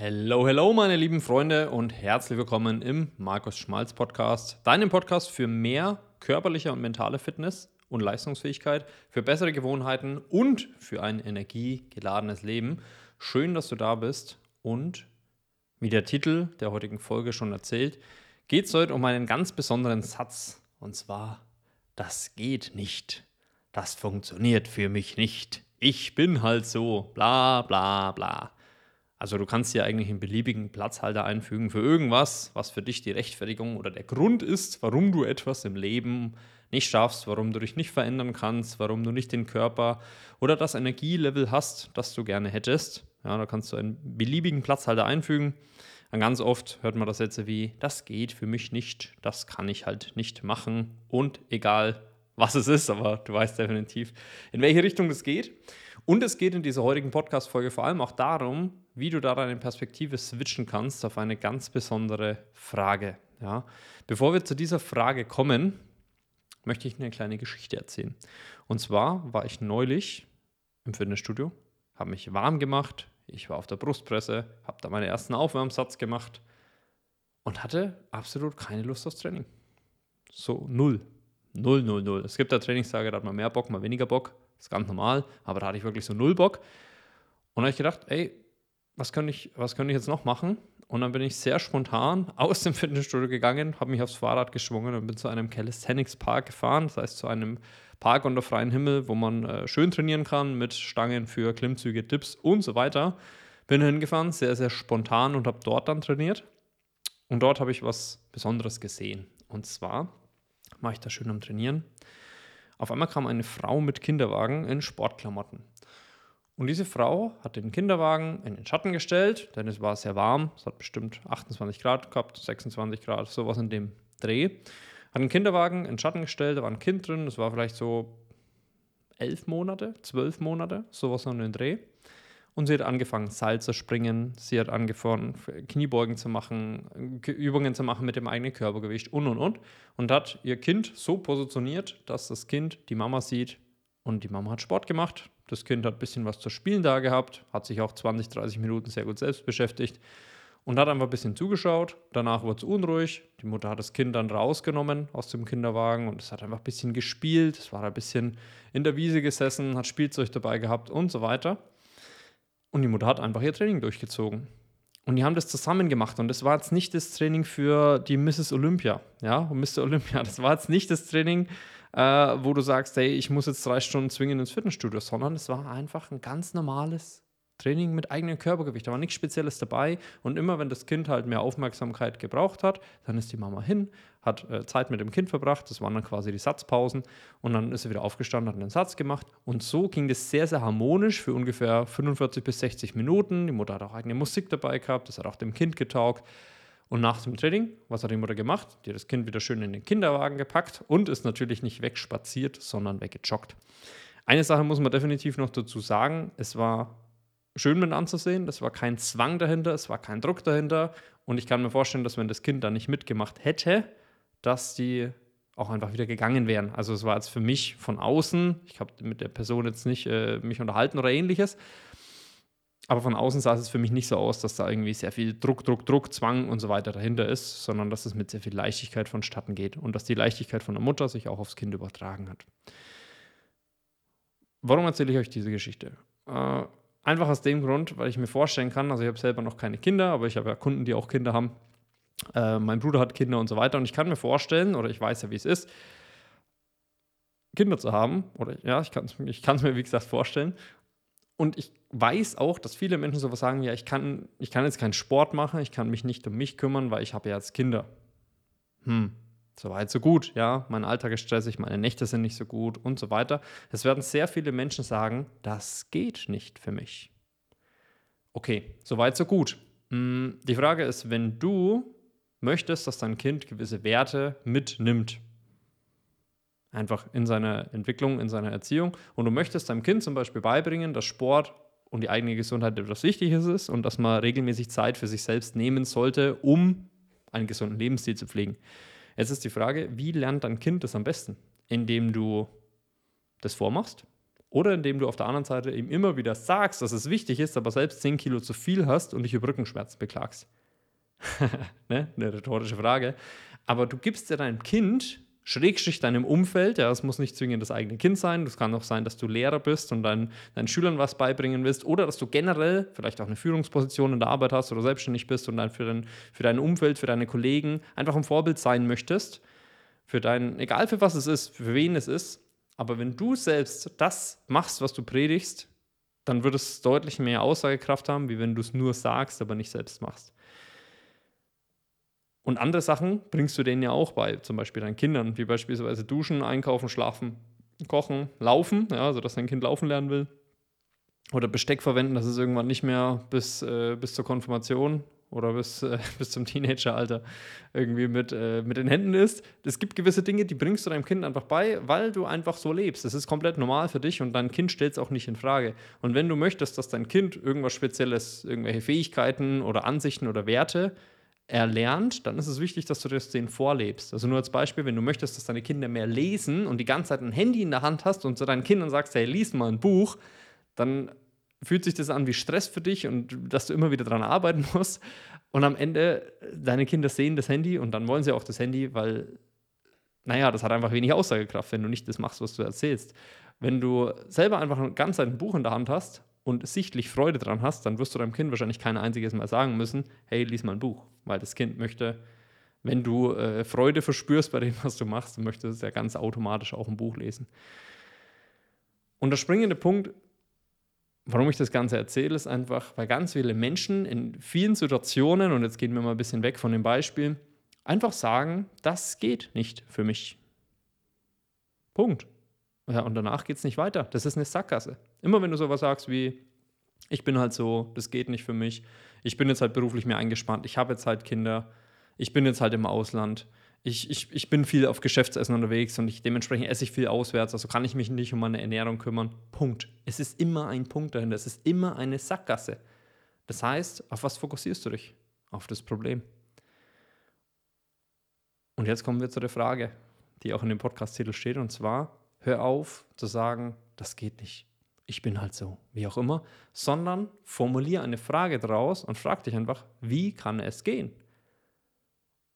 Hello, hello, meine lieben Freunde und herzlich willkommen im Markus Schmalz Podcast, deinem Podcast für mehr körperliche und mentale Fitness und Leistungsfähigkeit, für bessere Gewohnheiten und für ein energiegeladenes Leben. Schön, dass du da bist und wie der Titel der heutigen Folge schon erzählt, geht es heute um einen ganz besonderen Satz und zwar, das geht nicht, das funktioniert für mich nicht, ich bin halt so, bla bla bla. Also du kannst dir eigentlich einen beliebigen Platzhalter einfügen für irgendwas, was für dich die Rechtfertigung oder der Grund ist, warum du etwas im Leben nicht schaffst, warum du dich nicht verändern kannst, warum du nicht den Körper oder das Energielevel hast, das du gerne hättest. Ja, da kannst du einen beliebigen Platzhalter einfügen. Und ganz oft hört man das Sätze wie, das geht für mich nicht, das kann ich halt nicht machen und egal was es ist, aber du weißt definitiv, in welche Richtung das geht. Und es geht in dieser heutigen Podcast-Folge vor allem auch darum, wie du da deine Perspektive switchen kannst auf eine ganz besondere Frage. Ja? Bevor wir zu dieser Frage kommen, möchte ich eine kleine Geschichte erzählen. Und zwar war ich neulich im Fitnessstudio, habe mich warm gemacht, ich war auf der Brustpresse, habe da meinen ersten Aufwärmsatz gemacht und hatte absolut keine Lust aufs Training. So null. Null, null, null. Es gibt da Trainingstage, da hat man mehr Bock, mal weniger Bock. Das ist ganz normal, aber da hatte ich wirklich so null Bock. Und da habe ich gedacht, ey, was könnte ich, was ich jetzt noch machen? Und dann bin ich sehr spontan aus dem Fitnessstudio gegangen, habe mich aufs Fahrrad geschwungen und bin zu einem Calisthenics Park gefahren, das heißt zu einem Park unter freiem Himmel, wo man äh, schön trainieren kann mit Stangen für Klimmzüge, Dips und so weiter. Bin hingefahren, sehr, sehr spontan und habe dort dann trainiert. Und dort habe ich was Besonderes gesehen. Und zwar war ich da schön am Trainieren auf einmal kam eine Frau mit Kinderwagen in Sportklamotten. Und diese Frau hat den Kinderwagen in den Schatten gestellt, denn es war sehr warm. Es hat bestimmt 28 Grad gehabt, 26 Grad, sowas in dem Dreh. Hat den Kinderwagen in den Schatten gestellt, da war ein Kind drin, das war vielleicht so elf Monate, zwölf Monate, sowas in den Dreh. Und sie hat angefangen, Seil zu springen, sie hat angefangen, Kniebeugen zu machen, Übungen zu machen mit dem eigenen Körpergewicht und und und. Und hat ihr Kind so positioniert, dass das Kind die Mama sieht und die Mama hat Sport gemacht. Das Kind hat ein bisschen was zu spielen da gehabt, hat sich auch 20, 30 Minuten sehr gut selbst beschäftigt und hat einfach ein bisschen zugeschaut. Danach wurde es unruhig. Die Mutter hat das Kind dann rausgenommen aus dem Kinderwagen und es hat einfach ein bisschen gespielt. Es war ein bisschen in der Wiese gesessen, hat Spielzeug dabei gehabt und so weiter. Und die Mutter hat einfach ihr Training durchgezogen. Und die haben das zusammen gemacht. Und das war jetzt nicht das Training für die Mrs. Olympia, ja, und Mr. Olympia. Das war jetzt nicht das Training, äh, wo du sagst, hey, ich muss jetzt drei Stunden zwingen ins Fitnessstudio, sondern es war einfach ein ganz normales Training mit eigenem Körpergewicht. Da war nichts Spezielles dabei. Und immer wenn das Kind halt mehr Aufmerksamkeit gebraucht hat, dann ist die Mama hin, hat äh, Zeit mit dem Kind verbracht. Das waren dann quasi die Satzpausen. Und dann ist sie wieder aufgestanden, hat einen Satz gemacht. Und so ging das sehr, sehr harmonisch für ungefähr 45 bis 60 Minuten. Die Mutter hat auch eigene Musik dabei gehabt. Das hat auch dem Kind getaugt. Und nach dem Training, was hat die Mutter gemacht? Die hat das Kind wieder schön in den Kinderwagen gepackt und ist natürlich nicht wegspaziert, sondern weggejoggt. Eine Sache muss man definitiv noch dazu sagen: Es war schön mit anzusehen. Das war kein Zwang dahinter, es war kein Druck dahinter. Und ich kann mir vorstellen, dass wenn das Kind da nicht mitgemacht hätte, dass die auch einfach wieder gegangen wären. Also es war jetzt für mich von außen, ich habe mit der Person jetzt nicht äh, mich unterhalten oder ähnliches, aber von außen sah es für mich nicht so aus, dass da irgendwie sehr viel Druck, Druck, Druck, Zwang und so weiter dahinter ist, sondern dass es mit sehr viel Leichtigkeit vonstatten geht und dass die Leichtigkeit von der Mutter sich auch aufs Kind übertragen hat. Warum erzähle ich euch diese Geschichte? Äh, Einfach aus dem Grund, weil ich mir vorstellen kann, also ich habe selber noch keine Kinder, aber ich habe ja Kunden, die auch Kinder haben. Äh, mein Bruder hat Kinder und so weiter. Und ich kann mir vorstellen, oder ich weiß ja, wie es ist, Kinder zu haben. Oder ja, ich kann es ich mir, wie gesagt, vorstellen. Und ich weiß auch, dass viele Menschen sowas sagen, ja, ich kann, ich kann jetzt keinen Sport machen, ich kann mich nicht um mich kümmern, weil ich habe ja jetzt Kinder. Hm, so weit, so gut, ja, mein Alltag ist stressig, meine Nächte sind nicht so gut und so weiter. Es werden sehr viele Menschen sagen, das geht nicht für mich. Okay, so weit, so gut. Hm, die Frage ist, wenn du möchtest, dass dein Kind gewisse Werte mitnimmt, einfach in seiner Entwicklung, in seiner Erziehung, und du möchtest deinem Kind zum Beispiel beibringen, dass Sport und die eigene Gesundheit etwas Wichtiges ist und dass man regelmäßig Zeit für sich selbst nehmen sollte, um einen gesunden Lebensstil zu pflegen Jetzt ist die Frage, wie lernt dein Kind das am besten? Indem du das vormachst, Oder indem du auf der anderen Seite ihm immer wieder sagst, dass es wichtig ist, aber selbst 10 Kilo zu viel hast und dich über Rückenschmerzen beklagst. ne? Eine rhetorische Frage. Aber du gibst ja deinem Kind Schrägstrich deinem Umfeld, ja, es muss nicht zwingend das eigene Kind sein, es kann auch sein, dass du Lehrer bist und dein, deinen Schülern was beibringen willst oder dass du generell vielleicht auch eine Führungsposition in der Arbeit hast oder selbstständig bist und dann für dein, für dein Umfeld, für deine Kollegen einfach ein Vorbild sein möchtest, für dein, egal für was es ist, für wen es ist, aber wenn du selbst das machst, was du predigst, dann wird es deutlich mehr Aussagekraft haben, wie wenn du es nur sagst, aber nicht selbst machst. Und andere Sachen bringst du denen ja auch bei, zum Beispiel deinen Kindern, wie beispielsweise Duschen, Einkaufen, Schlafen, Kochen, Laufen, ja, also dein Kind laufen lernen will. Oder Besteck verwenden, dass es irgendwann nicht mehr bis, äh, bis zur Konfirmation oder bis, äh, bis zum Teenageralter irgendwie mit, äh, mit den Händen ist. Es gibt gewisse Dinge, die bringst du deinem Kind einfach bei, weil du einfach so lebst. Das ist komplett normal für dich und dein Kind stellt es auch nicht in Frage. Und wenn du möchtest, dass dein Kind irgendwas Spezielles, irgendwelche Fähigkeiten oder Ansichten oder Werte erlernt, dann ist es wichtig, dass du das denen vorlebst. Also nur als Beispiel, wenn du möchtest, dass deine Kinder mehr lesen und die ganze Zeit ein Handy in der Hand hast und zu deinen Kindern sagst, hey, lies mal ein Buch, dann fühlt sich das an wie Stress für dich und dass du immer wieder daran arbeiten musst. Und am Ende, deine Kinder sehen das Handy und dann wollen sie auch das Handy, weil, naja, das hat einfach wenig Aussagekraft, wenn du nicht das machst, was du erzählst. Wenn du selber einfach ein ganz ein Buch in der Hand hast und sichtlich Freude dran hast, dann wirst du deinem Kind wahrscheinlich kein einziges Mal sagen müssen, hey, lies mal ein Buch, weil das Kind möchte, wenn du äh, Freude verspürst bei dem, was du machst, möchte es ja ganz automatisch auch ein Buch lesen. Und der springende Punkt, warum ich das Ganze erzähle, ist einfach, weil ganz viele Menschen in vielen Situationen, und jetzt gehen wir mal ein bisschen weg von dem Beispiel, einfach sagen, das geht nicht für mich. Punkt. Ja, und danach geht es nicht weiter. Das ist eine Sackgasse. Immer wenn du sowas sagst wie, ich bin halt so, das geht nicht für mich, ich bin jetzt halt beruflich mehr eingespannt, ich habe jetzt halt Kinder, ich bin jetzt halt im Ausland, ich, ich, ich bin viel auf Geschäftsessen unterwegs und ich, dementsprechend esse ich viel auswärts, also kann ich mich nicht um meine Ernährung kümmern. Punkt. Es ist immer ein Punkt dahinter, es ist immer eine Sackgasse. Das heißt, auf was fokussierst du dich? Auf das Problem. Und jetzt kommen wir zu der Frage, die auch in dem Podcast-Titel steht, und zwar, hör auf zu sagen, das geht nicht ich bin halt so, wie auch immer, sondern formuliere eine Frage draus und frag dich einfach, wie kann es gehen?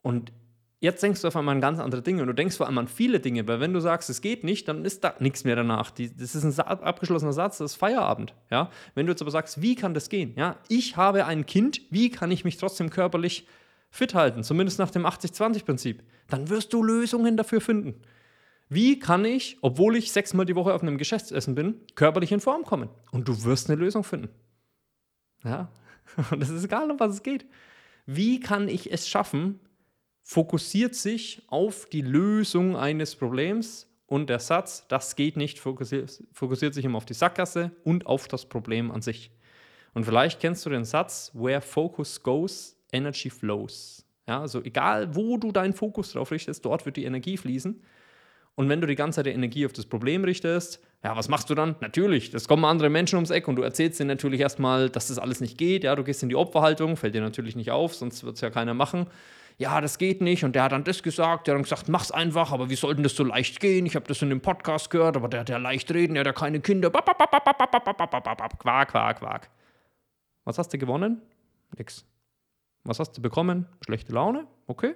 Und jetzt denkst du auf einmal an ganz andere Dinge und du denkst vor allem an viele Dinge, weil wenn du sagst, es geht nicht, dann ist da nichts mehr danach. Das ist ein abgeschlossener Satz, das ist Feierabend. Ja? Wenn du jetzt aber sagst, wie kann das gehen? Ja? Ich habe ein Kind, wie kann ich mich trotzdem körperlich fit halten, zumindest nach dem 80-20-Prinzip? Dann wirst du Lösungen dafür finden. Wie kann ich, obwohl ich sechsmal die Woche auf einem Geschäftsessen bin, körperlich in Form kommen? Und du wirst eine Lösung finden. Ja, und es ist egal, um was es geht. Wie kann ich es schaffen, fokussiert sich auf die Lösung eines Problems und der Satz, das geht nicht, fokussiert, sich immer auf die Sackgasse und auf das Problem an sich. Und vielleicht kennst du den Satz, where focus goes, energy flows. Ja, also egal, wo du deinen Fokus drauf richtest, dort wird die Energie fließen. Und wenn du die ganze Zeit die Energie auf das Problem richtest, ja, was machst du dann? Natürlich, es kommen andere Menschen ums Eck und du erzählst ihnen natürlich erstmal, dass das alles nicht geht. Ja, du gehst in die Opferhaltung, fällt dir natürlich nicht auf, sonst wird es ja keiner machen. Ja, das geht nicht. Und der hat dann das gesagt, der hat dann gesagt, mach's einfach, aber wie soll denn das so leicht gehen? Ich habe das in dem Podcast gehört, aber der hat ja leicht reden, der hat ja keine Kinder. Quark, quark, quark. Was hast du gewonnen? Nix. Was hast du bekommen? Schlechte Laune? Okay.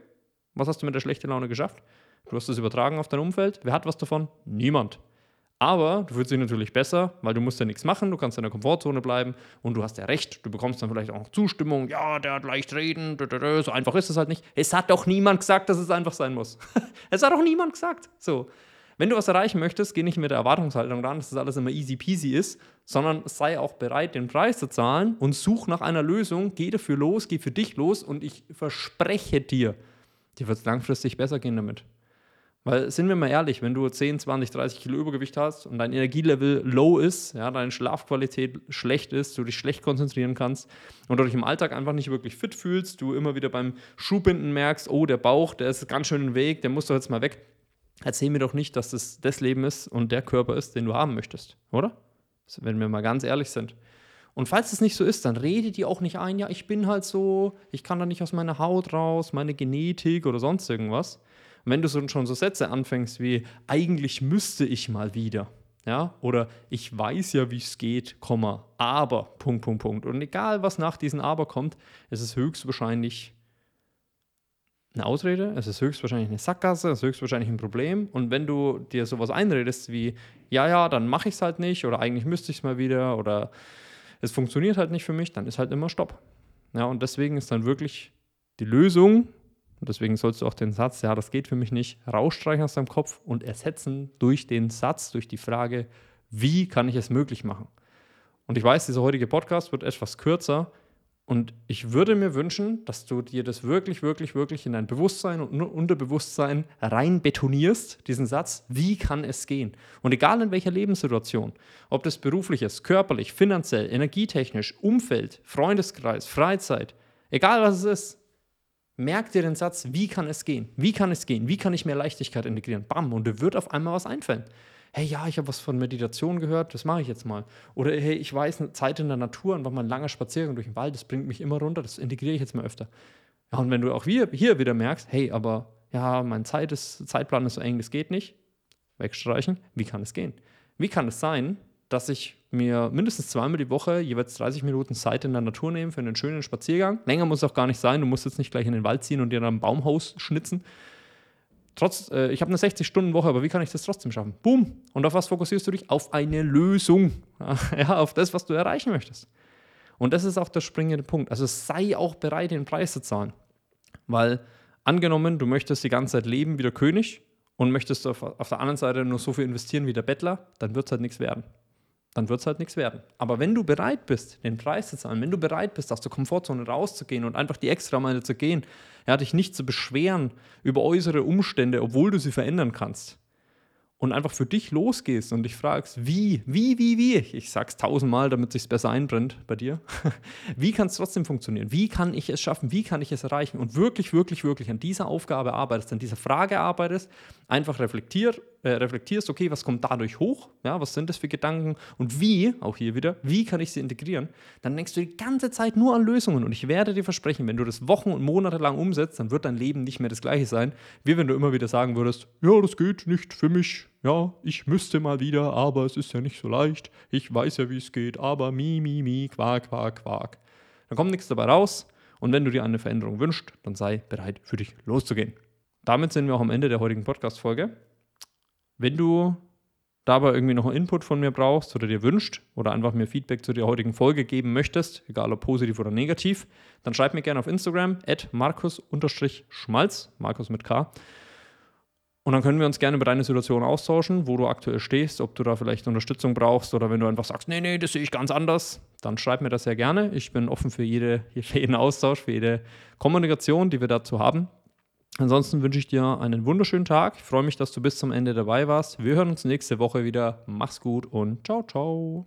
Was hast du mit der schlechten Laune geschafft? Du hast es übertragen auf dein Umfeld. Wer hat was davon? Niemand. Aber du fühlst dich natürlich besser, weil du musst ja nichts machen, du kannst in der Komfortzone bleiben und du hast ja recht, du bekommst dann vielleicht auch noch Zustimmung, ja, der hat leicht reden, so einfach ist es halt nicht. Es hat doch niemand gesagt, dass es einfach sein muss. es hat doch niemand gesagt. So. Wenn du was erreichen möchtest, geh nicht mit der Erwartungshaltung ran, dass das alles immer easy peasy ist, sondern sei auch bereit, den Preis zu zahlen und such nach einer Lösung, geh dafür los, geh für dich los und ich verspreche dir, dir wird es langfristig besser gehen damit. Weil, sind wir mal ehrlich, wenn du 10, 20, 30 Kilo Übergewicht hast und dein Energielevel low ist, ja, deine Schlafqualität schlecht ist, du dich schlecht konzentrieren kannst und du dich im Alltag einfach nicht wirklich fit fühlst, du immer wieder beim Schuhbinden merkst, oh, der Bauch, der ist ganz schön im Weg, der muss doch jetzt mal weg. Erzähl mir doch nicht, dass das das Leben ist und der Körper ist, den du haben möchtest, oder? Wenn wir mal ganz ehrlich sind. Und falls es nicht so ist, dann rede dir auch nicht ein, ja, ich bin halt so, ich kann da nicht aus meiner Haut raus, meine Genetik oder sonst irgendwas und wenn du so, schon so Sätze anfängst wie, eigentlich müsste ich mal wieder, Ja, oder ich weiß ja, wie es geht, Komma, aber, Punkt, Punkt, Punkt. Und egal, was nach diesem Aber kommt, es ist höchstwahrscheinlich eine Ausrede, es ist höchstwahrscheinlich eine Sackgasse, es ist höchstwahrscheinlich ein Problem. Und wenn du dir sowas einredest wie, ja, ja, dann mache ich es halt nicht oder eigentlich müsste ich es mal wieder oder es funktioniert halt nicht für mich, dann ist halt immer Stopp. Ja, und deswegen ist dann wirklich die Lösung, und deswegen sollst du auch den Satz, ja, das geht für mich nicht, rausstreichen aus deinem Kopf und ersetzen durch den Satz, durch die Frage, wie kann ich es möglich machen? Und ich weiß, dieser heutige Podcast wird etwas kürzer, und ich würde mir wünschen, dass du dir das wirklich, wirklich, wirklich in dein Bewusstsein und Unterbewusstsein rein betonierst, diesen Satz, wie kann es gehen? Und egal in welcher Lebenssituation, ob das beruflich ist, körperlich, finanziell, energietechnisch, Umfeld, Freundeskreis, Freizeit, egal was es ist, merk dir den Satz, wie kann es gehen? Wie kann es gehen? Wie kann ich mehr Leichtigkeit integrieren? Bam, und dir wird auf einmal was einfallen hey, ja, ich habe was von Meditation gehört, das mache ich jetzt mal. Oder hey, ich weiß, eine Zeit in der Natur, einfach mal ein langer Spaziergang durch den Wald, das bringt mich immer runter, das integriere ich jetzt mal öfter. Ja, und wenn du auch hier, hier wieder merkst, hey, aber ja, mein Zeit ist, Zeitplan ist so eng, das geht nicht, wegstreichen, wie kann es gehen? Wie kann es sein, dass ich mir mindestens zweimal die Woche jeweils 30 Minuten Zeit in der Natur nehme für einen schönen Spaziergang? Länger muss es auch gar nicht sein, du musst jetzt nicht gleich in den Wald ziehen und dir dann ein Baumhaus schnitzen, Trotz, äh, ich habe eine 60-Stunden-Woche, aber wie kann ich das trotzdem schaffen? Boom. Und auf was fokussierst du dich? Auf eine Lösung. Ja, auf das, was du erreichen möchtest. Und das ist auch der springende Punkt. Also sei auch bereit, den Preis zu zahlen. Weil angenommen, du möchtest die ganze Zeit leben wie der König und möchtest auf, auf der anderen Seite nur so viel investieren wie der Bettler, dann wird es halt nichts werden dann wird es halt nichts werden. Aber wenn du bereit bist, den Preis zu zahlen, wenn du bereit bist, aus der Komfortzone rauszugehen und einfach die Extrameile zu gehen, ja, dich nicht zu beschweren über äußere Umstände, obwohl du sie verändern kannst, und einfach für dich losgehst und dich fragst, wie, wie, wie, wie, ich sag's tausendmal, damit sich's besser einbrennt bei dir, wie kann es trotzdem funktionieren? Wie kann ich es schaffen? Wie kann ich es erreichen? Und wirklich, wirklich, wirklich an dieser Aufgabe arbeitest, an dieser Frage arbeitest, einfach reflektiert, äh, reflektierst, okay, was kommt dadurch hoch? Ja, was sind das für Gedanken? Und wie, auch hier wieder, wie kann ich sie integrieren? Dann denkst du die ganze Zeit nur an Lösungen. Und ich werde dir versprechen, wenn du das Wochen und Monate lang umsetzt, dann wird dein Leben nicht mehr das gleiche sein, wie wenn du immer wieder sagen würdest, ja, das geht nicht für mich, ja, ich müsste mal wieder, aber es ist ja nicht so leicht. Ich weiß ja, wie es geht, aber mi, mi, mi, quak, quak, quak. Dann kommt nichts dabei raus. Und wenn du dir eine Veränderung wünschst, dann sei bereit, für dich loszugehen. Damit sind wir auch am Ende der heutigen Podcast-Folge. Wenn du dabei irgendwie noch einen Input von mir brauchst oder dir wünscht oder einfach mir Feedback zu der heutigen Folge geben möchtest, egal ob positiv oder negativ, dann schreib mir gerne auf Instagram at markus-schmalz, Markus mit K. Und dann können wir uns gerne über deine Situation austauschen, wo du aktuell stehst, ob du da vielleicht Unterstützung brauchst oder wenn du einfach sagst, nee, nee, das sehe ich ganz anders, dann schreib mir das sehr gerne. Ich bin offen für, jede, für jeden Austausch, für jede Kommunikation, die wir dazu haben. Ansonsten wünsche ich dir einen wunderschönen Tag. Ich freue mich, dass du bis zum Ende dabei warst. Wir hören uns nächste Woche wieder. Mach's gut und ciao, ciao.